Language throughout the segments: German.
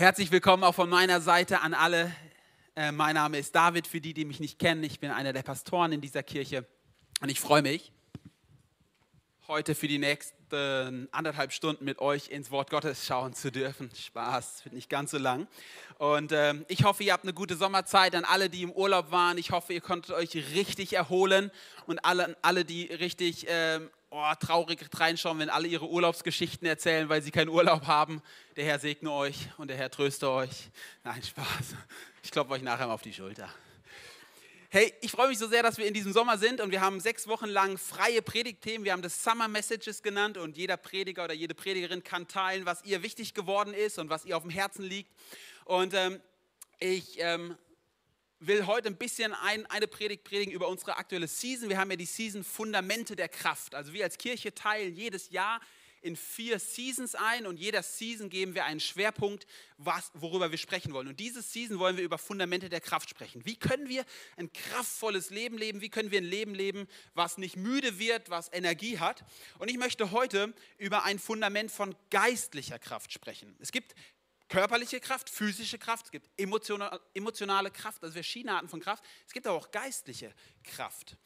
Herzlich willkommen auch von meiner Seite an alle. Äh, mein Name ist David, für die, die mich nicht kennen. Ich bin einer der Pastoren in dieser Kirche und ich freue mich, heute für die nächsten anderthalb Stunden mit euch ins Wort Gottes schauen zu dürfen. Spaß, wird nicht ganz so lang. Und äh, ich hoffe, ihr habt eine gute Sommerzeit. An alle, die im Urlaub waren, ich hoffe, ihr konntet euch richtig erholen. Und alle, alle die richtig äh, oh, traurig reinschauen, wenn alle ihre Urlaubsgeschichten erzählen, weil sie keinen Urlaub haben. Der Herr segne euch und der Herr tröste euch. Nein, Spaß. Ich klopfe euch nachher mal auf die Schulter. Hey, ich freue mich so sehr, dass wir in diesem Sommer sind und wir haben sechs Wochen lang freie Predigtthemen. Wir haben das Summer Messages genannt und jeder Prediger oder jede Predigerin kann teilen, was ihr wichtig geworden ist und was ihr auf dem Herzen liegt. Und ähm, ich ähm, will heute ein bisschen ein, eine Predigt predigen über unsere aktuelle Season. Wir haben ja die Season Fundamente der Kraft. Also wir als Kirche teilen jedes Jahr in vier Seasons ein und jeder Season geben wir einen Schwerpunkt, was, worüber wir sprechen wollen. Und diese Season wollen wir über Fundamente der Kraft sprechen. Wie können wir ein kraftvolles Leben leben? Wie können wir ein Leben leben, was nicht müde wird, was Energie hat? Und ich möchte heute über ein Fundament von geistlicher Kraft sprechen. Es gibt körperliche Kraft, physische Kraft, es gibt emotionale Kraft, also verschiedene Arten von Kraft. Es gibt aber auch geistliche Kraft.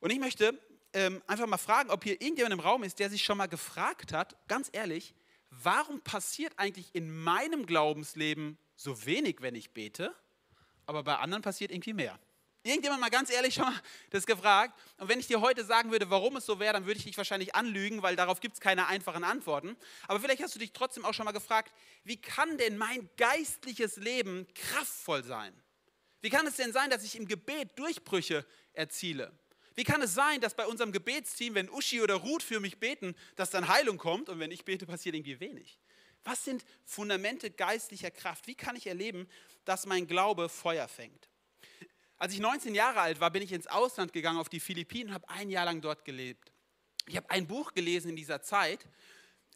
Und ich möchte ähm, einfach mal fragen, ob hier irgendjemand im Raum ist, der sich schon mal gefragt hat, ganz ehrlich, warum passiert eigentlich in meinem Glaubensleben so wenig, wenn ich bete, aber bei anderen passiert irgendwie mehr? Irgendjemand mal ganz ehrlich schon mal das gefragt? Und wenn ich dir heute sagen würde, warum es so wäre, dann würde ich dich wahrscheinlich anlügen, weil darauf gibt es keine einfachen Antworten. Aber vielleicht hast du dich trotzdem auch schon mal gefragt, wie kann denn mein geistliches Leben kraftvoll sein? Wie kann es denn sein, dass ich im Gebet Durchbrüche erziele? Wie kann es sein, dass bei unserem Gebetsteam, wenn Uschi oder Ruth für mich beten, dass dann Heilung kommt und wenn ich bete, passiert irgendwie wenig? Was sind Fundamente geistlicher Kraft? Wie kann ich erleben, dass mein Glaube Feuer fängt? Als ich 19 Jahre alt war, bin ich ins Ausland gegangen, auf die Philippinen und habe ein Jahr lang dort gelebt. Ich habe ein Buch gelesen in dieser Zeit,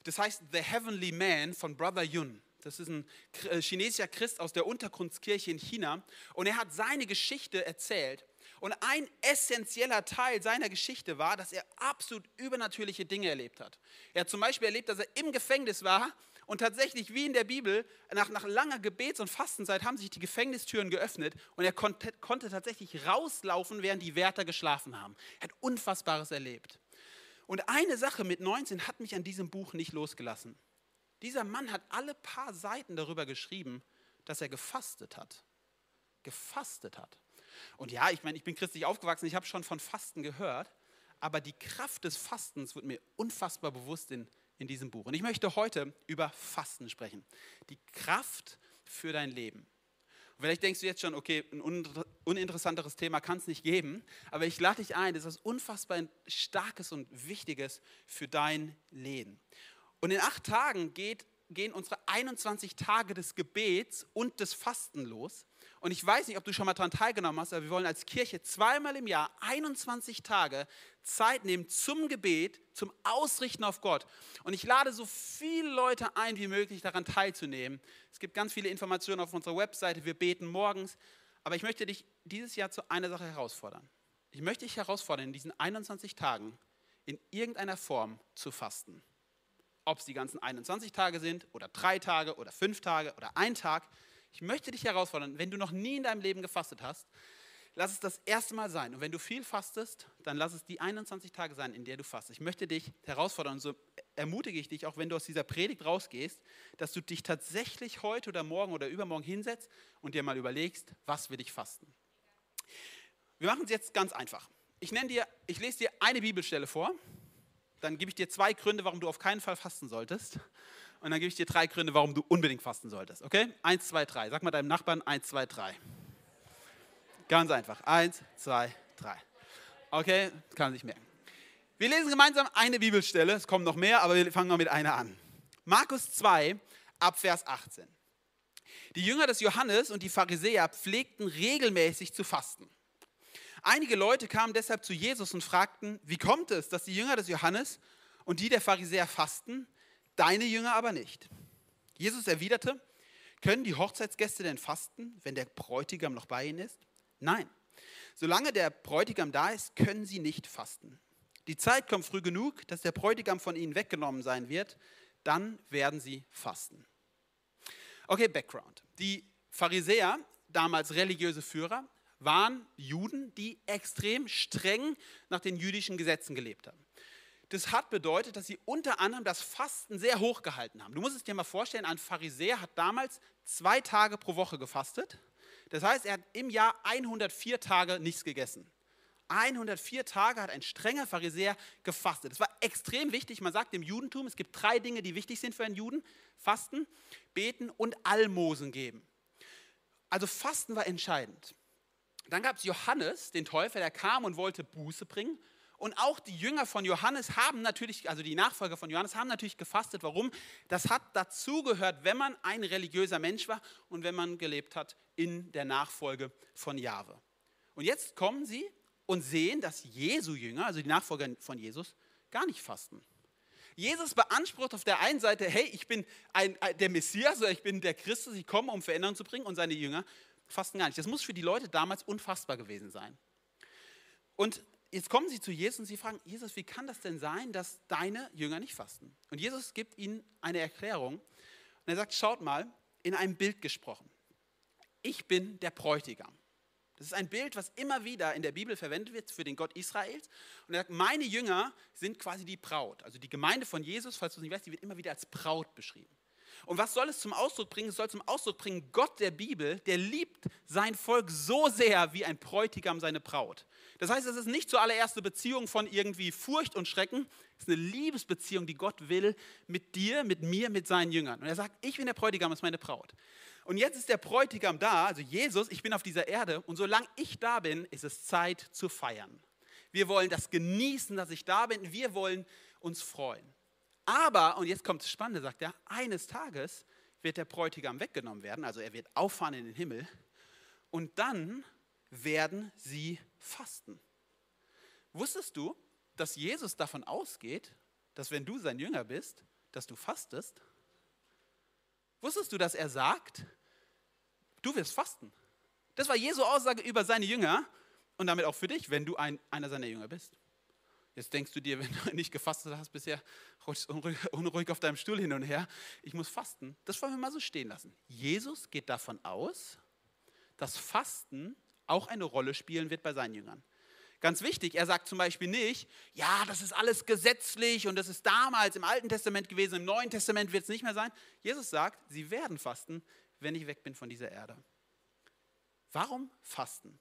das heißt The Heavenly Man von Brother Yun. Das ist ein äh, chinesischer Christ aus der Untergrundskirche in China. Und er hat seine Geschichte erzählt. Und ein essentieller Teil seiner Geschichte war, dass er absolut übernatürliche Dinge erlebt hat. Er hat zum Beispiel erlebt, dass er im Gefängnis war und tatsächlich, wie in der Bibel, nach, nach langer Gebets- und Fastenzeit haben sich die Gefängnistüren geöffnet und er konnte, konnte tatsächlich rauslaufen, während die Wärter geschlafen haben. Er hat Unfassbares erlebt. Und eine Sache mit 19 hat mich an diesem Buch nicht losgelassen. Dieser Mann hat alle paar Seiten darüber geschrieben, dass er gefastet hat. Gefastet hat. Und ja, ich meine, ich bin christlich aufgewachsen, ich habe schon von Fasten gehört, aber die Kraft des Fastens wird mir unfassbar bewusst in, in diesem Buch. Und ich möchte heute über Fasten sprechen. Die Kraft für dein Leben. Und vielleicht denkst du jetzt schon, okay, ein uninteressanteres Thema kann es nicht geben, aber ich lade dich ein, das ist was unfassbar Starkes und Wichtiges für dein Leben. Und in acht Tagen geht, gehen unsere 21 Tage des Gebets und des Fasten los. Und ich weiß nicht, ob du schon mal daran teilgenommen hast, aber wir wollen als Kirche zweimal im Jahr 21 Tage Zeit nehmen zum Gebet, zum Ausrichten auf Gott. Und ich lade so viele Leute ein wie möglich, daran teilzunehmen. Es gibt ganz viele Informationen auf unserer Webseite. Wir beten morgens. Aber ich möchte dich dieses Jahr zu einer Sache herausfordern. Ich möchte dich herausfordern, in diesen 21 Tagen in irgendeiner Form zu fasten. Ob es die ganzen 21 Tage sind oder drei Tage oder fünf Tage oder ein Tag. Ich möchte dich herausfordern, wenn du noch nie in deinem Leben gefastet hast, lass es das erste Mal sein. Und wenn du viel fastest, dann lass es die 21 Tage sein, in der du fastest. Ich möchte dich herausfordern und so ermutige ich dich, auch wenn du aus dieser Predigt rausgehst, dass du dich tatsächlich heute oder morgen oder übermorgen hinsetzt und dir mal überlegst, was will ich fasten. Wir machen es jetzt ganz einfach. Ich nenne dir, ich lese dir eine Bibelstelle vor, dann gebe ich dir zwei Gründe, warum du auf keinen Fall fasten solltest und dann gebe ich dir drei Gründe, warum du unbedingt fasten solltest. Okay? Eins, zwei, drei. Sag mal deinem Nachbarn eins, zwei, drei. Ganz einfach. Eins, zwei, drei. Okay? Kann sich merken. Wir lesen gemeinsam eine Bibelstelle. Es kommen noch mehr, aber wir fangen mal mit einer an. Markus 2, ab Vers 18. Die Jünger des Johannes und die Pharisäer pflegten regelmäßig zu fasten. Einige Leute kamen deshalb zu Jesus und fragten, wie kommt es, dass die Jünger des Johannes und die der Pharisäer fasten, deine Jünger aber nicht. Jesus erwiderte, können die Hochzeitsgäste denn fasten, wenn der Bräutigam noch bei ihnen ist? Nein. Solange der Bräutigam da ist, können sie nicht fasten. Die Zeit kommt früh genug, dass der Bräutigam von ihnen weggenommen sein wird, dann werden sie fasten. Okay, Background. Die Pharisäer, damals religiöse Führer, waren Juden, die extrem streng nach den jüdischen Gesetzen gelebt haben. Das hat bedeutet, dass sie unter anderem das Fasten sehr hoch gehalten haben. Du musst es dir mal vorstellen, ein Pharisäer hat damals zwei Tage pro Woche gefastet. Das heißt, er hat im Jahr 104 Tage nichts gegessen. 104 Tage hat ein strenger Pharisäer gefastet. Das war extrem wichtig. Man sagt im Judentum, es gibt drei Dinge, die wichtig sind für einen Juden. Fasten, beten und Almosen geben. Also Fasten war entscheidend. Dann gab es Johannes, den Täufer, der kam und wollte Buße bringen. Und auch die Jünger von Johannes haben natürlich, also die Nachfolger von Johannes haben natürlich gefastet. Warum? Das hat dazugehört, wenn man ein religiöser Mensch war und wenn man gelebt hat in der Nachfolge von Jahwe. Und jetzt kommen sie und sehen, dass Jesu Jünger, also die Nachfolger von Jesus, gar nicht fasten. Jesus beansprucht auf der einen Seite, hey, ich bin ein, der Messias oder ich bin der Christus, ich komme, um Veränderung zu bringen und seine Jünger fasten gar nicht. Das muss für die Leute damals unfassbar gewesen sein. Und jetzt kommen sie zu Jesus und sie fragen, Jesus, wie kann das denn sein, dass deine Jünger nicht fasten? Und Jesus gibt ihnen eine Erklärung und er sagt, schaut mal, in einem Bild gesprochen. Ich bin der Bräutigam. Das ist ein Bild, was immer wieder in der Bibel verwendet wird für den Gott Israels. Und er sagt, meine Jünger sind quasi die Braut. Also die Gemeinde von Jesus, falls du es nicht weißt, die wird immer wieder als Braut beschrieben. Und was soll es zum Ausdruck bringen? Es soll zum Ausdruck bringen, Gott der Bibel, der liebt sein Volk so sehr wie ein Bräutigam seine Braut. Das heißt, es ist nicht zuallererst eine Beziehung von irgendwie Furcht und Schrecken, es ist eine Liebesbeziehung, die Gott will mit dir, mit mir, mit seinen Jüngern. Und er sagt, ich bin der Bräutigam, ist meine Braut. Und jetzt ist der Bräutigam da, also Jesus, ich bin auf dieser Erde und solange ich da bin, ist es Zeit zu feiern. Wir wollen das genießen, dass ich da bin, wir wollen uns freuen. Aber, und jetzt kommt das Spannende, sagt er, eines Tages wird der Bräutigam weggenommen werden, also er wird auffahren in den Himmel und dann werden sie fasten. Wusstest du, dass Jesus davon ausgeht, dass wenn du sein Jünger bist, dass du fastest? Wusstest du, dass er sagt, du wirst fasten? Das war Jesu Aussage über seine Jünger und damit auch für dich, wenn du ein, einer seiner Jünger bist. Jetzt denkst du dir, wenn du nicht gefastet hast bisher, rutschst unruhig, unruhig auf deinem Stuhl hin und her. Ich muss fasten. Das wollen wir mal so stehen lassen. Jesus geht davon aus, dass Fasten auch eine Rolle spielen wird bei seinen Jüngern. Ganz wichtig, er sagt zum Beispiel nicht, ja, das ist alles gesetzlich und das ist damals im Alten Testament gewesen, im Neuen Testament wird es nicht mehr sein. Jesus sagt, sie werden fasten, wenn ich weg bin von dieser Erde. Warum fasten?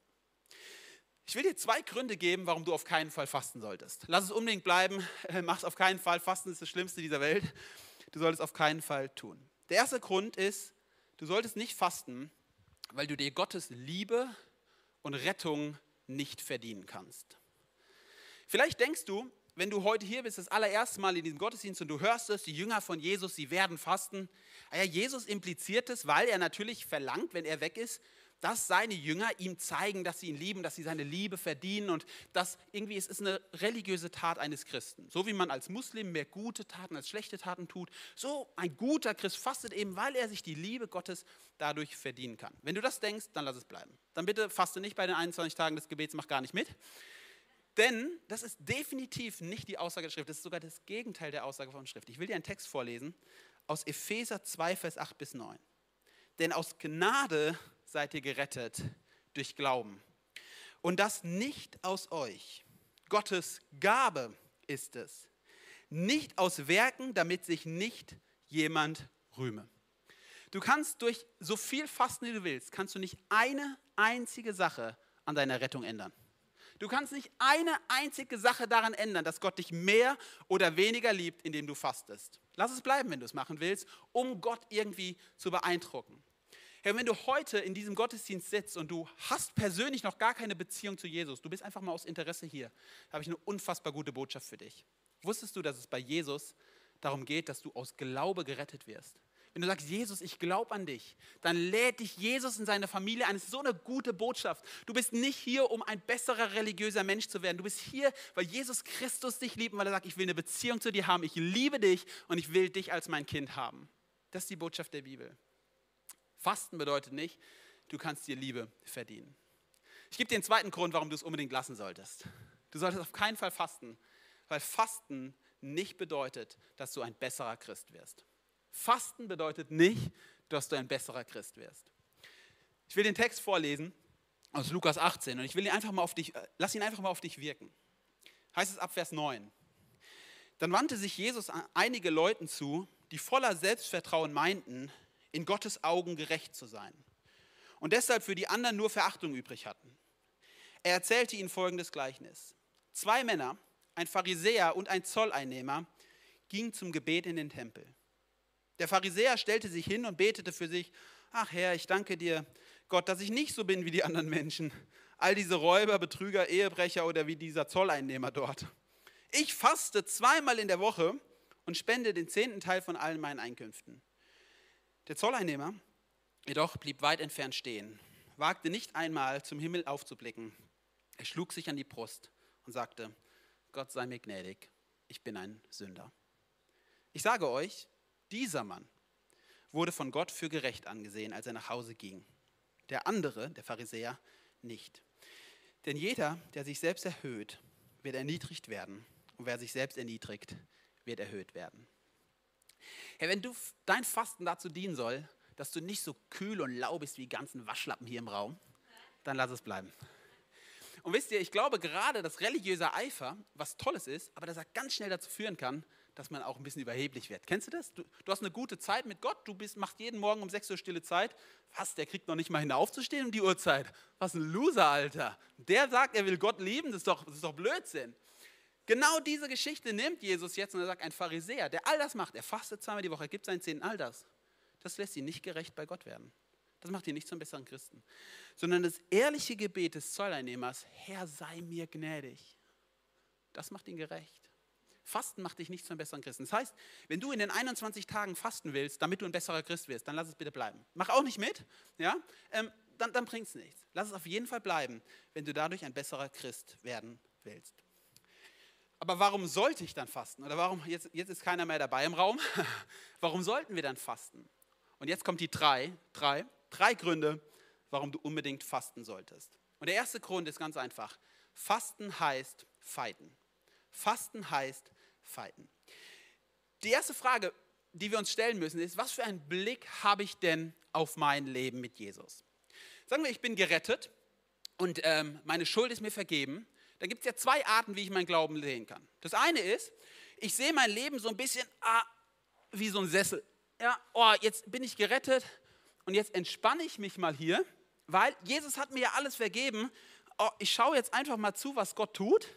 Ich will dir zwei Gründe geben, warum du auf keinen Fall fasten solltest. Lass es unbedingt bleiben, mach es auf keinen Fall. Fasten ist das Schlimmste dieser Welt. Du solltest auf keinen Fall tun. Der erste Grund ist, du solltest nicht fasten, weil du dir Gottes Liebe und Rettung nicht verdienen kannst. Vielleicht denkst du, wenn du heute hier bist, das allererste Mal in diesem Gottesdienst und du hörst es, die Jünger von Jesus, sie werden fasten. Ja, Jesus impliziert es, weil er natürlich verlangt, wenn er weg ist, dass seine Jünger ihm zeigen, dass sie ihn lieben, dass sie seine Liebe verdienen und dass irgendwie es ist eine religiöse Tat eines Christen. So wie man als Muslim mehr gute Taten als schlechte Taten tut, so ein guter Christ fastet eben, weil er sich die Liebe Gottes dadurch verdienen kann. Wenn du das denkst, dann lass es bleiben. Dann bitte faste nicht bei den 21 Tagen des Gebets, mach gar nicht mit. Denn das ist definitiv nicht die Aussage der Schrift, das ist sogar das Gegenteil der Aussage von Schrift. Ich will dir einen Text vorlesen aus Epheser 2, Vers 8 bis 9. Denn aus Gnade seid ihr gerettet durch Glauben. Und das nicht aus euch. Gottes Gabe ist es. Nicht aus Werken, damit sich nicht jemand rühme. Du kannst durch so viel Fasten, wie du willst, kannst du nicht eine einzige Sache an deiner Rettung ändern. Du kannst nicht eine einzige Sache daran ändern, dass Gott dich mehr oder weniger liebt, indem du fastest. Lass es bleiben, wenn du es machen willst, um Gott irgendwie zu beeindrucken. Herr, wenn du heute in diesem Gottesdienst sitzt und du hast persönlich noch gar keine Beziehung zu Jesus, du bist einfach mal aus Interesse hier, habe ich eine unfassbar gute Botschaft für dich. Wusstest du, dass es bei Jesus darum geht, dass du aus Glaube gerettet wirst? Wenn du sagst, Jesus, ich glaube an dich, dann lädt dich Jesus in seine Familie ein. Das ist so eine gute Botschaft. Du bist nicht hier, um ein besserer religiöser Mensch zu werden. Du bist hier, weil Jesus Christus dich liebt, weil er sagt, ich will eine Beziehung zu dir haben. Ich liebe dich und ich will dich als mein Kind haben. Das ist die Botschaft der Bibel. Fasten bedeutet nicht, du kannst dir Liebe verdienen. Ich gebe dir den zweiten Grund, warum du es unbedingt lassen solltest. Du solltest auf keinen Fall fasten, weil Fasten nicht bedeutet, dass du ein besserer Christ wirst. Fasten bedeutet nicht, dass du ein besserer Christ wirst. Ich will den Text vorlesen aus Lukas 18 und ich will ihn einfach mal auf dich, äh, lass ihn einfach mal auf dich wirken. Heißt es ab Vers 9. Dann wandte sich Jesus einige Leuten zu, die voller Selbstvertrauen meinten, in Gottes Augen gerecht zu sein und deshalb für die anderen nur Verachtung übrig hatten. Er erzählte ihnen folgendes Gleichnis. Zwei Männer, ein Pharisäer und ein Zolleinnehmer, gingen zum Gebet in den Tempel. Der Pharisäer stellte sich hin und betete für sich, ach Herr, ich danke dir, Gott, dass ich nicht so bin wie die anderen Menschen, all diese Räuber, Betrüger, Ehebrecher oder wie dieser Zolleinnehmer dort. Ich faste zweimal in der Woche und spende den zehnten Teil von allen meinen Einkünften. Der Zolleinnehmer Jedoch blieb weit entfernt stehen, wagte nicht einmal zum Himmel aufzublicken. Er schlug sich an die Brust und sagte, Gott sei mir gnädig, ich bin ein Sünder. Ich sage euch, dieser Mann wurde von Gott für gerecht angesehen, als er nach Hause ging. Der andere, der Pharisäer, nicht. Denn jeder, der sich selbst erhöht, wird erniedrigt werden. Und wer sich selbst erniedrigt, wird erhöht werden. Herr, wenn du dein Fasten dazu dienen soll, dass du nicht so kühl und lau bist wie die ganzen Waschlappen hier im Raum, dann lass es bleiben. Und wisst ihr, ich glaube gerade, dass religiöser Eifer was Tolles ist, aber dass er ganz schnell dazu führen kann, dass man auch ein bisschen überheblich wird. Kennst du das? Du, du hast eine gute Zeit mit Gott, du bist, machst jeden Morgen um 6 Uhr stille Zeit. Was, der kriegt noch nicht mal hin aufzustehen um die Uhrzeit. Was ein Loser, Alter. Der sagt, er will Gott lieben, das ist doch, das ist doch Blödsinn. Genau diese Geschichte nimmt Jesus jetzt und er sagt, ein Pharisäer, der all das macht, er fastet zweimal die Woche, er gibt seinen Zehnten, all das das lässt ihn nicht gerecht bei Gott werden. Das macht ihn nicht zum besseren Christen. Sondern das ehrliche Gebet des Zolleinnehmers, Herr, sei mir gnädig, das macht ihn gerecht. Fasten macht dich nicht zum besseren Christen. Das heißt, wenn du in den 21 Tagen fasten willst, damit du ein besserer Christ wirst, dann lass es bitte bleiben. Mach auch nicht mit, ja? Ähm, dann, dann bringt es nichts. Lass es auf jeden Fall bleiben, wenn du dadurch ein besserer Christ werden willst. Aber warum sollte ich dann fasten? Oder warum, jetzt, jetzt ist keiner mehr dabei im Raum, warum sollten wir dann fasten? Und jetzt kommt die drei, drei, drei Gründe, warum du unbedingt fasten solltest. Und der erste Grund ist ganz einfach. Fasten heißt fighten. Fasten heißt fighten. Die erste Frage, die wir uns stellen müssen, ist, was für einen Blick habe ich denn auf mein Leben mit Jesus? Sagen wir, ich bin gerettet und ähm, meine Schuld ist mir vergeben. Dann gibt es ja zwei Arten, wie ich meinen Glauben sehen kann. Das eine ist, ich sehe mein Leben so ein bisschen ah, wie so ein Sessel ja, oh, jetzt bin ich gerettet und jetzt entspanne ich mich mal hier, weil Jesus hat mir ja alles vergeben. Oh, ich schaue jetzt einfach mal zu, was Gott tut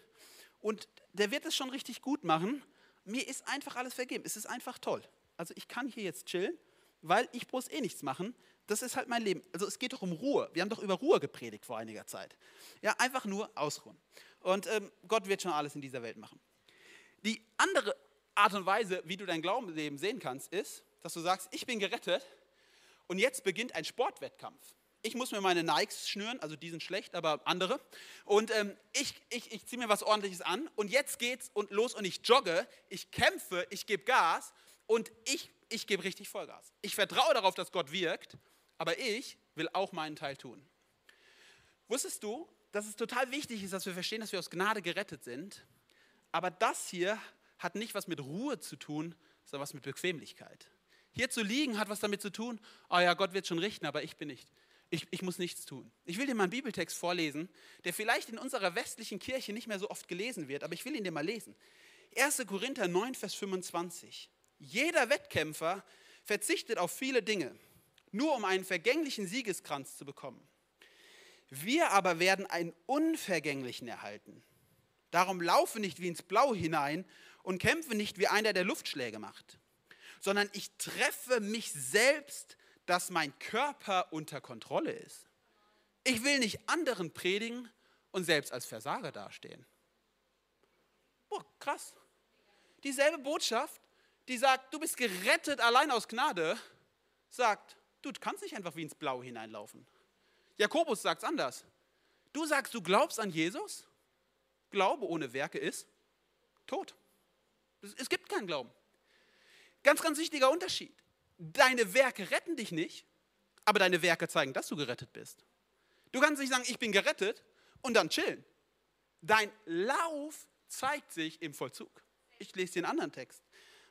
und der wird es schon richtig gut machen. Mir ist einfach alles vergeben. Es ist einfach toll. Also ich kann hier jetzt chillen, weil ich muss eh nichts machen. Das ist halt mein Leben. Also es geht doch um Ruhe. Wir haben doch über Ruhe gepredigt vor einiger Zeit. Ja, einfach nur ausruhen. Und ähm, Gott wird schon alles in dieser Welt machen. Die andere Art und Weise, wie du dein Glaubensleben sehen kannst, ist, dass du sagst, ich bin gerettet und jetzt beginnt ein Sportwettkampf. Ich muss mir meine Nikes schnüren, also die sind schlecht, aber andere. Und ähm, ich, ich, ich ziehe mir was Ordentliches an und jetzt geht's und los und ich jogge, ich kämpfe, ich gebe Gas und ich, ich gebe richtig Vollgas. Ich vertraue darauf, dass Gott wirkt, aber ich will auch meinen Teil tun. Wusstest du, dass es total wichtig ist, dass wir verstehen, dass wir aus Gnade gerettet sind? Aber das hier hat nicht was mit Ruhe zu tun, sondern was mit Bequemlichkeit. Hier zu liegen hat was damit zu tun, oh ja, Gott wird schon richten, aber ich bin nicht. Ich, ich muss nichts tun. Ich will dir mal einen Bibeltext vorlesen, der vielleicht in unserer westlichen Kirche nicht mehr so oft gelesen wird, aber ich will ihn dir mal lesen. 1. Korinther 9, Vers 25. Jeder Wettkämpfer verzichtet auf viele Dinge, nur um einen vergänglichen Siegeskranz zu bekommen. Wir aber werden einen unvergänglichen erhalten. Darum laufe nicht wie ins Blau hinein und kämpfe nicht wie einer, der Luftschläge macht sondern ich treffe mich selbst, dass mein Körper unter Kontrolle ist. Ich will nicht anderen predigen und selbst als Versager dastehen. Boah, krass. Dieselbe Botschaft, die sagt, du bist gerettet allein aus Gnade, sagt, du kannst nicht einfach wie ins Blaue hineinlaufen. Jakobus sagt es anders. Du sagst, du glaubst an Jesus? Glaube ohne Werke ist tot. Es gibt keinen Glauben. Ganz, ganz wichtiger Unterschied. Deine Werke retten dich nicht, aber deine Werke zeigen, dass du gerettet bist. Du kannst nicht sagen, ich bin gerettet und dann chillen. Dein Lauf zeigt sich im Vollzug. Ich lese den anderen Text.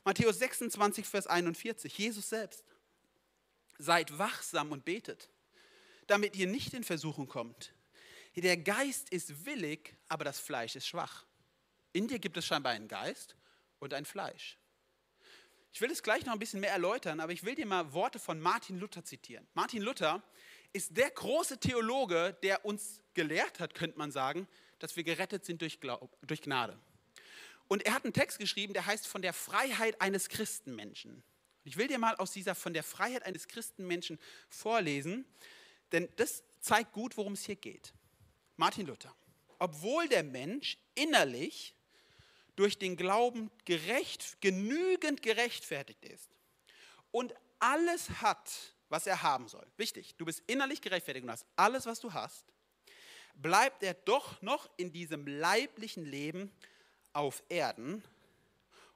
Matthäus 26, Vers 41, Jesus selbst. Seid wachsam und betet, damit ihr nicht in Versuchung kommt. Der Geist ist willig, aber das Fleisch ist schwach. In dir gibt es scheinbar einen Geist und ein Fleisch. Ich will es gleich noch ein bisschen mehr erläutern, aber ich will dir mal Worte von Martin Luther zitieren. Martin Luther ist der große Theologe, der uns gelehrt hat, könnte man sagen, dass wir gerettet sind durch, Glaub, durch Gnade. Und er hat einen Text geschrieben, der heißt von der Freiheit eines Christenmenschen. Ich will dir mal aus dieser von der Freiheit eines Christenmenschen vorlesen, denn das zeigt gut, worum es hier geht. Martin Luther. Obwohl der Mensch innerlich durch den Glauben gerecht, genügend gerechtfertigt ist und alles hat, was er haben soll. Wichtig, du bist innerlich gerechtfertigt und hast alles, was du hast, bleibt er doch noch in diesem leiblichen Leben auf Erden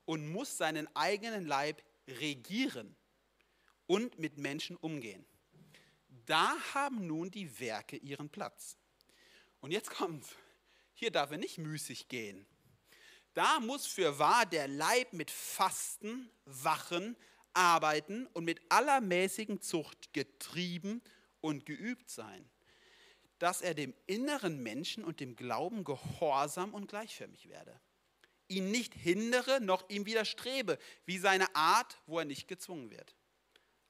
und muss seinen eigenen Leib regieren und mit Menschen umgehen. Da haben nun die Werke ihren Platz. Und jetzt kommt's. Hier darf er nicht müßig gehen. Da muss für wahr der Leib mit Fasten, Wachen, Arbeiten und mit aller mäßigen Zucht getrieben und geübt sein, dass er dem inneren Menschen und dem Glauben gehorsam und gleichförmig werde ihn nicht hindere noch ihm widerstrebe, wie seine Art, wo er nicht gezwungen wird.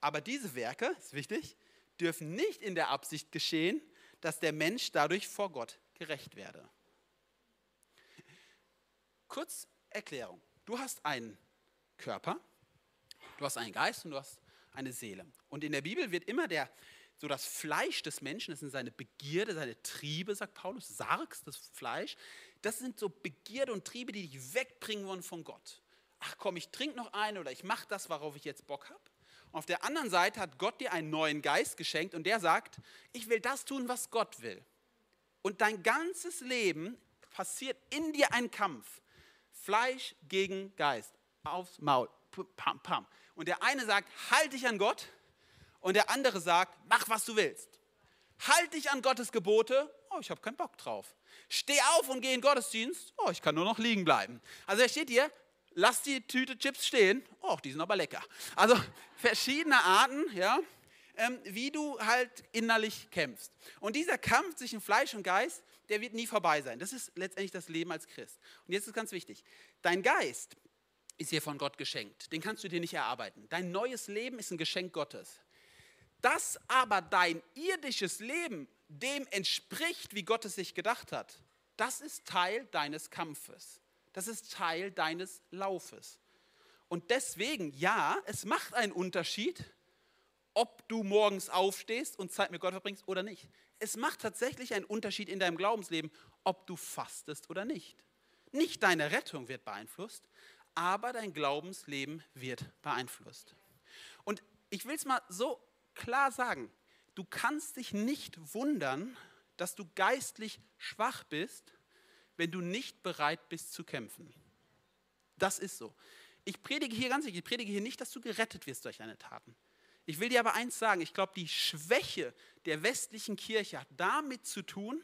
Aber diese Werke, ist wichtig, dürfen nicht in der Absicht geschehen, dass der Mensch dadurch vor Gott gerecht werde. Kurz Erklärung. Du hast einen Körper, du hast einen Geist und du hast eine Seele. Und in der Bibel wird immer der, so das Fleisch des Menschen, das sind seine Begierde, seine Triebe, sagt Paulus, Sargs, das Fleisch, das sind so Begierde und Triebe, die dich wegbringen wollen von Gott. Ach komm, ich trinke noch eine oder ich mache das, worauf ich jetzt Bock habe. Auf der anderen Seite hat Gott dir einen neuen Geist geschenkt und der sagt, ich will das tun, was Gott will. Und dein ganzes Leben passiert in dir ein Kampf. Fleisch gegen Geist. Aufs Maul. Pam, pam. Und der eine sagt, halt dich an Gott. Und der andere sagt, mach, was du willst. Halt dich an Gottes Gebote. Oh, ich habe keinen Bock drauf. Steh auf und geh in den Gottesdienst. Oh, ich kann nur noch liegen bleiben. Also er steht hier, lass die Tüte Chips stehen. Oh, die sind aber lecker. Also verschiedene Arten, ja, ähm, wie du halt innerlich kämpfst. Und dieser Kampf zwischen Fleisch und Geist, der wird nie vorbei sein. Das ist letztendlich das Leben als Christ. Und jetzt ist ganz wichtig, dein Geist ist dir von Gott geschenkt. Den kannst du dir nicht erarbeiten. Dein neues Leben ist ein Geschenk Gottes. Dass aber dein irdisches Leben dem entspricht, wie Gott es sich gedacht hat, das ist Teil deines Kampfes. Das ist Teil deines Laufes. Und deswegen, ja, es macht einen Unterschied, ob du morgens aufstehst und Zeit mit Gott verbringst oder nicht. Es macht tatsächlich einen Unterschied in deinem Glaubensleben, ob du fastest oder nicht. Nicht deine Rettung wird beeinflusst, aber dein Glaubensleben wird beeinflusst. Und ich will es mal so klar sagen, du kannst dich nicht wundern, dass du geistlich schwach bist, wenn du nicht bereit bist zu kämpfen. Das ist so. Ich predige hier ganz ich predige hier nicht, dass du gerettet wirst durch deine Taten. Ich will dir aber eins sagen, ich glaube, die Schwäche der westlichen Kirche hat damit zu tun,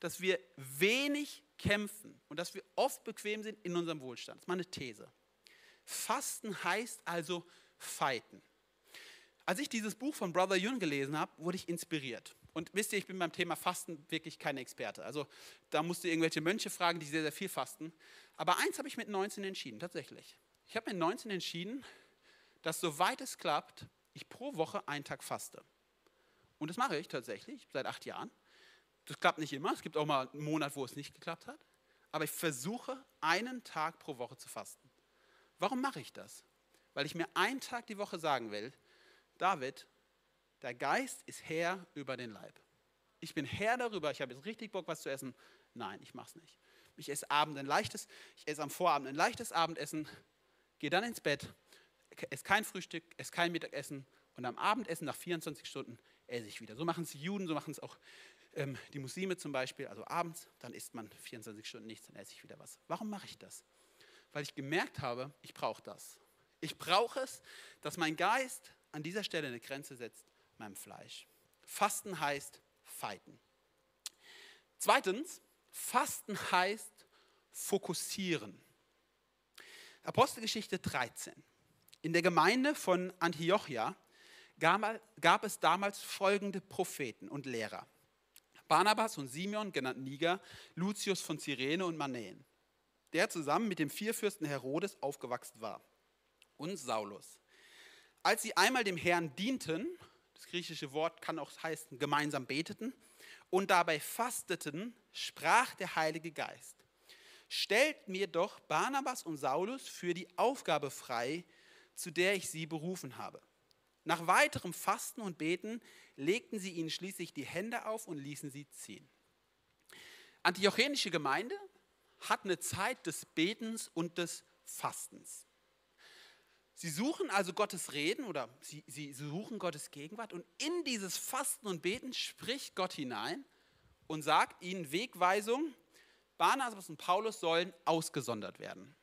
dass wir wenig kämpfen und dass wir oft bequem sind in unserem Wohlstand. Das ist meine These. Fasten heißt also fighten. Als ich dieses Buch von Brother Yun gelesen habe, wurde ich inspiriert. Und wisst ihr, ich bin beim Thema Fasten wirklich kein Experte. Also da musst du irgendwelche Mönche fragen, die sehr, sehr viel fasten. Aber eins habe ich mit 19 entschieden, tatsächlich. Ich habe mit 19 entschieden, dass soweit es klappt, ich pro Woche einen Tag faste. Und das mache ich tatsächlich seit acht Jahren. Das klappt nicht immer. Es gibt auch mal einen Monat, wo es nicht geklappt hat. Aber ich versuche, einen Tag pro Woche zu fasten. Warum mache ich das? Weil ich mir einen Tag die Woche sagen will, David, der Geist ist Herr über den Leib. Ich bin Herr darüber, ich habe jetzt richtig Bock, was zu essen. Nein, ich mache es nicht. Ich esse Abend ein leichtes, ich esse am Vorabend ein leichtes Abendessen, gehe dann ins Bett, esse kein Frühstück, esse kein Mittagessen und am Abendessen nach 24 Stunden esse ich wieder. So machen es die Juden, so machen es auch ähm, die Muslime zum Beispiel. Also abends, dann isst man 24 Stunden nichts, dann esse ich wieder was. Warum mache ich das? Weil ich gemerkt habe, ich brauche das. Ich brauche es, dass mein Geist an dieser Stelle eine Grenze setzt, meinem Fleisch. Fasten heißt fighten. Zweitens, Fasten heißt fokussieren. Apostelgeschichte 13. In der Gemeinde von Antiochia gab es damals folgende Propheten und Lehrer. Barnabas und Simeon, genannt Niger, Lucius von Cyrene und Manäen, der zusammen mit dem Vierfürsten Herodes aufgewachsen war, und Saulus. Als sie einmal dem Herrn dienten, das griechische Wort kann auch heißen, gemeinsam beteten, und dabei fasteten, sprach der Heilige Geist, stellt mir doch Barnabas und Saulus für die Aufgabe frei, zu der ich sie berufen habe. Nach weiterem Fasten und Beten legten sie ihnen schließlich die Hände auf und ließen sie ziehen. Antiochenische Gemeinde hat eine Zeit des Betens und des Fastens. Sie suchen also Gottes Reden oder sie, sie suchen Gottes Gegenwart und in dieses Fasten und Beten spricht Gott hinein und sagt ihnen Wegweisung, Barnabas und Paulus sollen ausgesondert werden.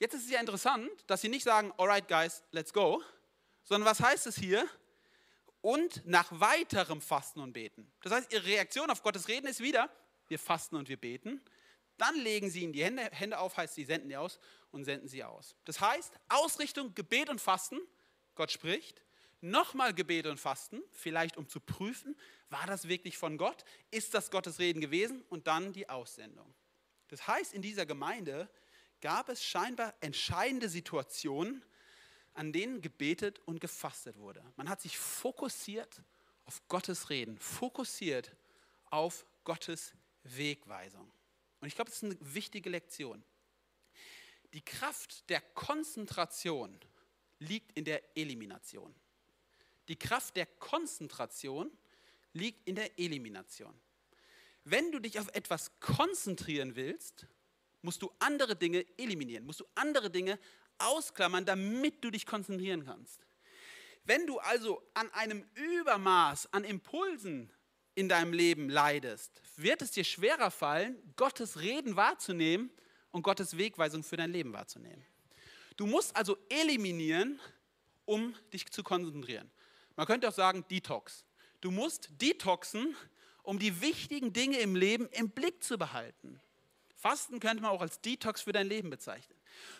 Jetzt ist es ja interessant, dass sie nicht sagen, alright guys, let's go, sondern was heißt es hier? Und nach weiterem Fasten und Beten. Das heißt, ihre Reaktion auf Gottes Reden ist wieder, wir fasten und wir beten. Dann legen sie ihnen die Hände, Hände auf, heißt, sie senden die aus und senden sie aus. Das heißt, Ausrichtung, Gebet und Fasten, Gott spricht. Nochmal Gebet und Fasten, vielleicht um zu prüfen, war das wirklich von Gott? Ist das Gottes Reden gewesen? Und dann die Aussendung. Das heißt, in dieser Gemeinde gab es scheinbar entscheidende Situationen, an denen gebetet und gefastet wurde. Man hat sich fokussiert auf Gottes Reden, fokussiert auf Gottes Wegweisung. Und ich glaube, das ist eine wichtige Lektion. Die Kraft der Konzentration liegt in der Elimination. Die Kraft der Konzentration liegt in der Elimination. Wenn du dich auf etwas konzentrieren willst, musst du andere Dinge eliminieren, musst du andere Dinge ausklammern, damit du dich konzentrieren kannst. Wenn du also an einem Übermaß an Impulsen in deinem Leben leidest, wird es dir schwerer fallen, Gottes Reden wahrzunehmen und Gottes Wegweisung für dein Leben wahrzunehmen. Du musst also eliminieren, um dich zu konzentrieren. Man könnte auch sagen Detox. Du musst detoxen, um die wichtigen Dinge im Leben im Blick zu behalten. Fasten könnte man auch als Detox für dein Leben bezeichnen.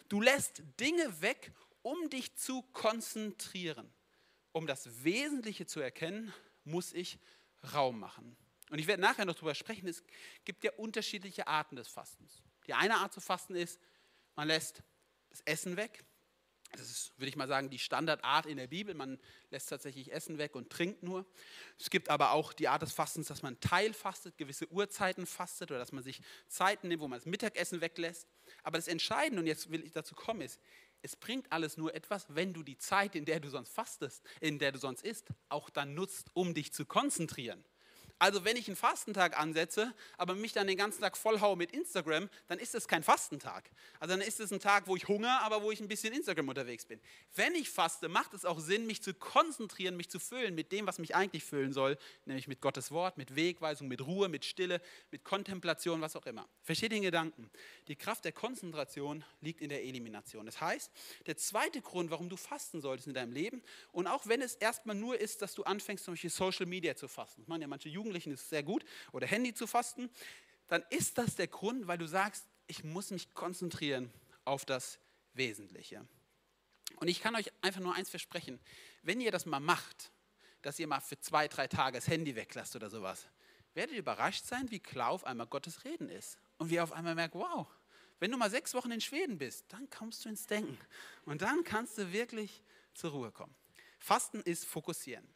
Du lässt Dinge weg, um dich zu konzentrieren. Um das Wesentliche zu erkennen, muss ich Raum machen. Und ich werde nachher noch darüber sprechen, es gibt ja unterschiedliche Arten des Fastens. Die eine Art zu fasten ist, man lässt das Essen weg. Das ist, würde ich mal sagen, die Standardart in der Bibel. Man lässt tatsächlich Essen weg und trinkt nur. Es gibt aber auch die Art des Fastens, dass man teilfastet, gewisse Uhrzeiten fastet oder dass man sich Zeiten nimmt, wo man das Mittagessen weglässt. Aber das Entscheidende, und jetzt will ich dazu kommen, ist, es bringt alles nur etwas, wenn du die Zeit, in der du sonst fastest, in der du sonst isst, auch dann nutzt, um dich zu konzentrieren. Also wenn ich einen Fastentag ansetze, aber mich dann den ganzen Tag vollhaue mit Instagram, dann ist es kein Fastentag. Also dann ist es ein Tag, wo ich Hunger, aber wo ich ein bisschen Instagram unterwegs bin. Wenn ich faste, macht es auch Sinn, mich zu konzentrieren, mich zu füllen mit dem, was mich eigentlich füllen soll, nämlich mit Gottes Wort, mit Wegweisung, mit Ruhe, mit Stille, mit Kontemplation, was auch immer. Versteht den Gedanken? Die Kraft der Konzentration liegt in der Elimination. Das heißt, der zweite Grund, warum du fasten solltest in deinem Leben, und auch wenn es erstmal nur ist, dass du anfängst, zum Beispiel Social Media zu fasten, das machen ja manche Jugend Jugendlichen ist es sehr gut, oder Handy zu fasten, dann ist das der Grund, weil du sagst, ich muss mich konzentrieren auf das Wesentliche. Und ich kann euch einfach nur eins versprechen, wenn ihr das mal macht, dass ihr mal für zwei, drei Tage das Handy weglasst oder sowas, werdet ihr überrascht sein, wie klar auf einmal Gottes Reden ist. Und wie ihr auf einmal merkt, wow, wenn du mal sechs Wochen in Schweden bist, dann kommst du ins Denken. Und dann kannst du wirklich zur Ruhe kommen. Fasten ist fokussieren.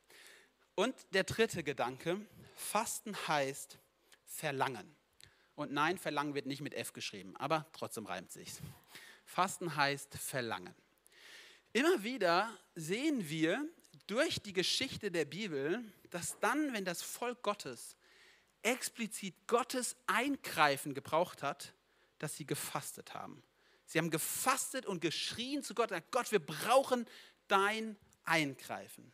Und der dritte Gedanke, Fasten heißt verlangen. Und nein, verlangen wird nicht mit F geschrieben, aber trotzdem reimt sich's. Fasten heißt verlangen. Immer wieder sehen wir durch die Geschichte der Bibel, dass dann, wenn das Volk Gottes explizit Gottes Eingreifen gebraucht hat, dass sie gefastet haben. Sie haben gefastet und geschrien zu Gott, Gott, wir brauchen dein Eingreifen.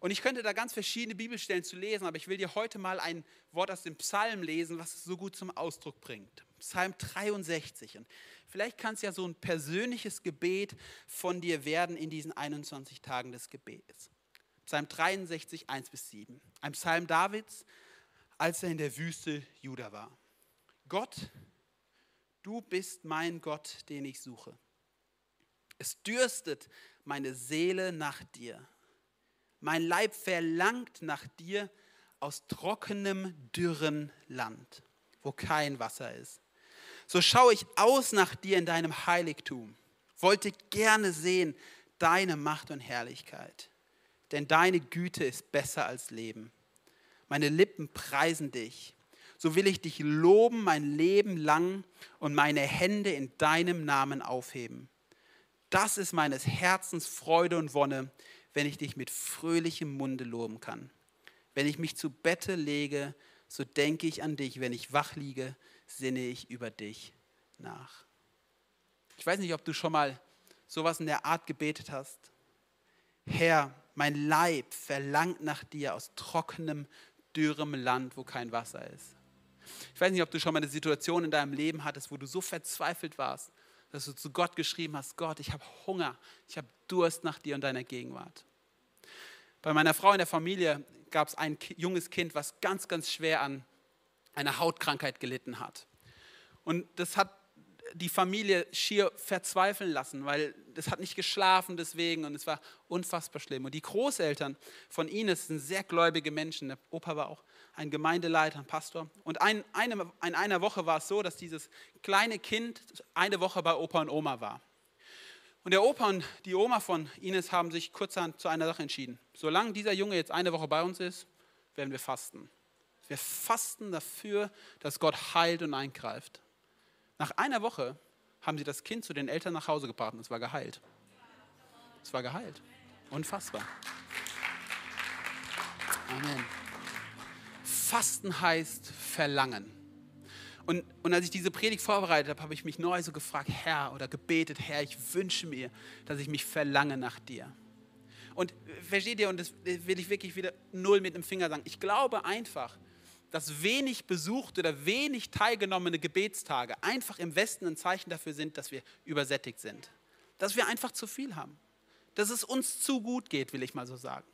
Und ich könnte da ganz verschiedene Bibelstellen zu lesen, aber ich will dir heute mal ein Wort aus dem Psalm lesen, was es so gut zum Ausdruck bringt. Psalm 63. Und vielleicht kann es ja so ein persönliches Gebet von dir werden in diesen 21 Tagen des Gebets. Psalm 63, 1 bis 7. Ein Psalm Davids, als er in der Wüste Juda war. Gott, du bist mein Gott, den ich suche. Es dürstet meine Seele nach dir. Mein Leib verlangt nach dir aus trockenem, dürren Land, wo kein Wasser ist. So schaue ich aus nach dir in deinem Heiligtum, wollte gerne sehen deine Macht und Herrlichkeit, denn deine Güte ist besser als Leben. Meine Lippen preisen dich. So will ich dich loben mein Leben lang und meine Hände in deinem Namen aufheben. Das ist meines Herzens Freude und Wonne, wenn ich dich mit fröhlichem Munde loben kann. Wenn ich mich zu Bette lege, so denke ich an dich. Wenn ich wach liege, sinne ich über dich nach. Ich weiß nicht, ob du schon mal sowas in der Art gebetet hast. Herr, mein Leib verlangt nach dir aus trockenem, dürrem Land, wo kein Wasser ist. Ich weiß nicht, ob du schon mal eine Situation in deinem Leben hattest, wo du so verzweifelt warst, dass du zu Gott geschrieben hast, Gott, ich habe Hunger, ich habe Durst nach dir und deiner Gegenwart. Bei meiner Frau in der Familie gab es ein junges Kind, was ganz, ganz schwer an einer Hautkrankheit gelitten hat. Und das hat die Familie schier verzweifeln lassen, weil das hat nicht geschlafen deswegen und es war unfassbar schlimm. Und die Großeltern von Ines sind sehr gläubige Menschen. Der Opa war auch ein Gemeindeleiter, ein Pastor. Und ein, eine, in einer Woche war es so, dass dieses kleine Kind eine Woche bei Opa und Oma war. Und der Opa und die Oma von Ines haben sich kurzerhand zu einer Sache entschieden. Solange dieser Junge jetzt eine Woche bei uns ist, werden wir fasten. Wir fasten dafür, dass Gott heilt und eingreift. Nach einer Woche haben sie das Kind zu den Eltern nach Hause gebracht und es war geheilt. Es war geheilt. Unfassbar. Amen. Fasten heißt Verlangen. Und, und als ich diese Predigt vorbereitet habe, habe ich mich neu so gefragt, Herr, oder gebetet, Herr, ich wünsche mir, dass ich mich verlange nach dir. Und versteht ihr, und das will ich wirklich wieder null mit dem Finger sagen, ich glaube einfach, dass wenig besuchte oder wenig teilgenommene Gebetstage einfach im Westen ein Zeichen dafür sind, dass wir übersättigt sind. Dass wir einfach zu viel haben. Dass es uns zu gut geht, will ich mal so sagen.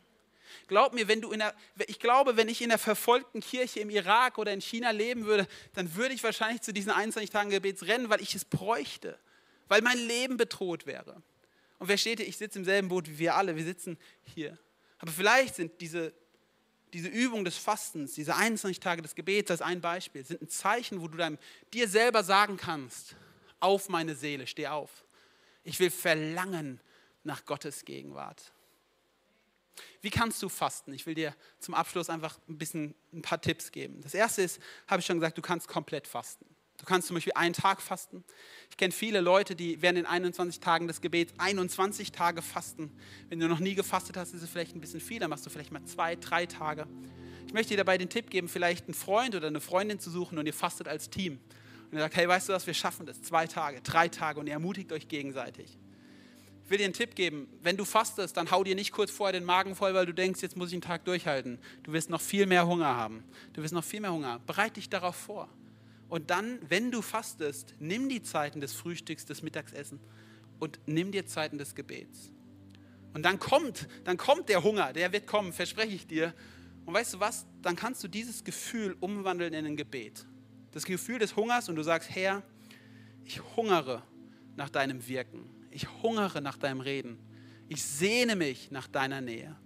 Glaub mir, wenn du in der, ich glaube, wenn ich in der verfolgten Kirche im Irak oder in China leben würde, dann würde ich wahrscheinlich zu diesen 21 Tagen Gebets rennen, weil ich es bräuchte, weil mein Leben bedroht wäre. Und wer steht hier? Ich sitze im selben Boot wie wir alle, wir sitzen hier. Aber vielleicht sind diese, diese Übung des Fastens, diese 21 Tage des Gebets als ein Beispiel, sind ein Zeichen, wo du deinem, dir selber sagen kannst, auf meine Seele, steh auf. Ich will verlangen nach Gottes Gegenwart. Wie kannst du fasten? Ich will dir zum Abschluss einfach ein bisschen ein paar Tipps geben. Das erste ist, habe ich schon gesagt, du kannst komplett fasten. Du kannst zum Beispiel einen Tag fasten. Ich kenne viele Leute, die während den 21 Tagen des Gebets 21 Tage fasten. Wenn du noch nie gefastet hast, ist es vielleicht ein bisschen viel, dann machst du vielleicht mal zwei, drei Tage. Ich möchte dir dabei den Tipp geben, vielleicht einen Freund oder eine Freundin zu suchen und ihr fastet als Team. Und ihr sagt, hey, weißt du was, wir schaffen das. Zwei Tage, drei Tage und ihr ermutigt euch gegenseitig will dir einen Tipp geben. Wenn du fastest, dann hau dir nicht kurz vorher den Magen voll, weil du denkst, jetzt muss ich einen Tag durchhalten. Du wirst noch viel mehr Hunger haben. Du wirst noch viel mehr Hunger. Bereite dich darauf vor. Und dann, wenn du fastest, nimm die Zeiten des Frühstücks, des Mittagessen und nimm dir Zeiten des Gebets. Und dann kommt, dann kommt der Hunger, der wird kommen, verspreche ich dir. Und weißt du was? Dann kannst du dieses Gefühl umwandeln in ein Gebet. Das Gefühl des Hungers und du sagst, Herr, ich hungere nach deinem Wirken ich hungere nach deinem Reden. Ich sehne mich nach deiner Nähe.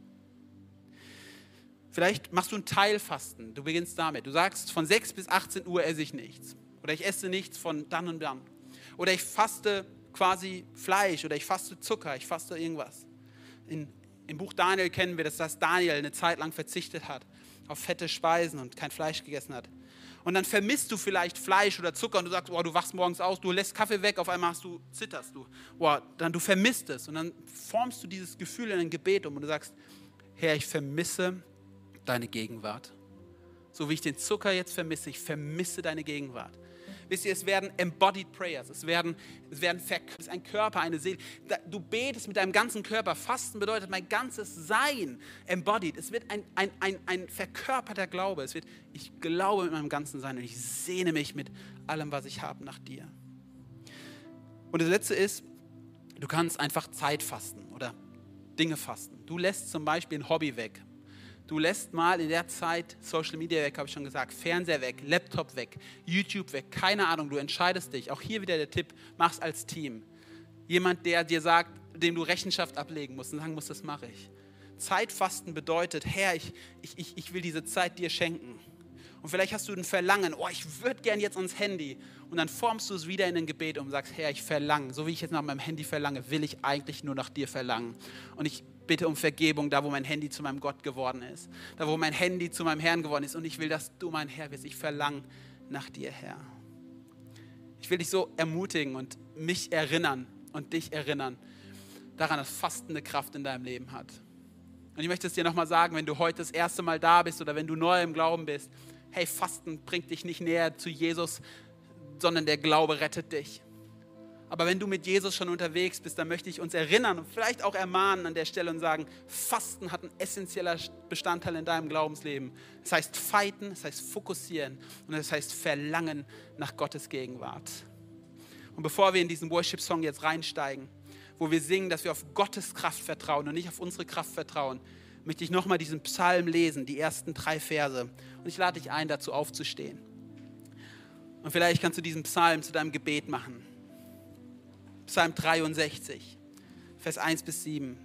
Vielleicht machst du ein Teilfasten. Du beginnst damit. Du sagst, von 6 bis 18 Uhr esse ich nichts. Oder ich esse nichts von dann und dann. Oder ich faste quasi Fleisch oder ich faste Zucker, ich faste irgendwas. In, Im Buch Daniel kennen wir, dass das Daniel eine Zeit lang verzichtet hat auf fette Speisen und kein Fleisch gegessen hat. Und dann vermisst du vielleicht Fleisch oder Zucker und du sagst, oh, du wachst morgens aus, du lässt Kaffee weg, auf einmal hast du, zitterst du. Oh, dann du vermisst es. Und dann formst du dieses Gefühl in ein Gebet um und du sagst, Herr, ich vermisse deine Gegenwart. So wie ich den Zucker jetzt vermisse, ich vermisse deine Gegenwart. Wisst ihr, es werden embodied prayers, es werden, es werden es ein Körper, eine Seele. Du betest mit deinem ganzen Körper. Fasten bedeutet mein ganzes Sein embodied. Es wird ein, ein, ein, ein verkörperter Glaube. Es wird, ich glaube mit meinem ganzen Sein und ich sehne mich mit allem, was ich habe, nach dir. Und das Letzte ist, du kannst einfach Zeit fasten oder Dinge fasten. Du lässt zum Beispiel ein Hobby weg. Du lässt mal in der Zeit Social Media weg, habe ich schon gesagt, Fernseher weg, Laptop weg, YouTube weg, keine Ahnung, du entscheidest dich. Auch hier wieder der Tipp, mach's als Team. Jemand, der dir sagt, dem du Rechenschaft ablegen musst und sagen musst, das mache ich. Zeitfasten bedeutet, Herr, ich, ich, ich, ich will diese Zeit dir schenken. Und vielleicht hast du ein Verlangen, oh, ich würde gern jetzt ans Handy. Und dann formst du es wieder in ein Gebet und sagst, Herr, ich verlange, so wie ich jetzt nach meinem Handy verlange, will ich eigentlich nur nach dir verlangen. Und ich bitte um Vergebung, da wo mein Handy zu meinem Gott geworden ist, da wo mein Handy zu meinem Herrn geworden ist. Und ich will, dass du mein Herr wirst. Ich verlange nach dir, Herr. Ich will dich so ermutigen und mich erinnern und dich erinnern daran, dass Fasten eine Kraft in deinem Leben hat. Und ich möchte es dir nochmal sagen, wenn du heute das erste Mal da bist oder wenn du neu im Glauben bist, hey, Fasten bringt dich nicht näher zu Jesus, sondern der Glaube rettet dich. Aber wenn du mit Jesus schon unterwegs bist, dann möchte ich uns erinnern und vielleicht auch ermahnen an der Stelle und sagen, Fasten hat ein essentieller Bestandteil in deinem Glaubensleben. Es heißt fighten, es heißt fokussieren und es heißt verlangen nach Gottes Gegenwart. Und bevor wir in diesen Worship-Song jetzt reinsteigen, wo wir singen, dass wir auf Gottes Kraft vertrauen und nicht auf unsere Kraft vertrauen, möchte ich nochmal diesen Psalm lesen, die ersten drei Verse. Und ich lade dich ein, dazu aufzustehen. Und vielleicht kannst du diesen Psalm zu deinem Gebet machen. Psalm 63, Vers 1 bis 7.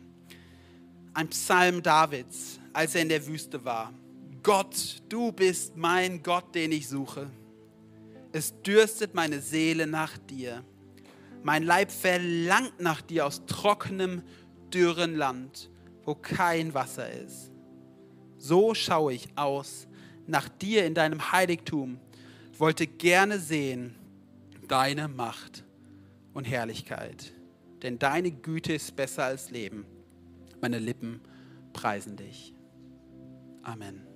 Ein Psalm Davids, als er in der Wüste war. Gott, du bist mein Gott, den ich suche. Es dürstet meine Seele nach dir. Mein Leib verlangt nach dir aus trockenem, dürren Land, wo kein Wasser ist. So schaue ich aus nach dir in deinem Heiligtum, wollte gerne sehen deine Macht und Herrlichkeit. Denn deine Güte ist besser als Leben. Meine Lippen preisen dich. Amen.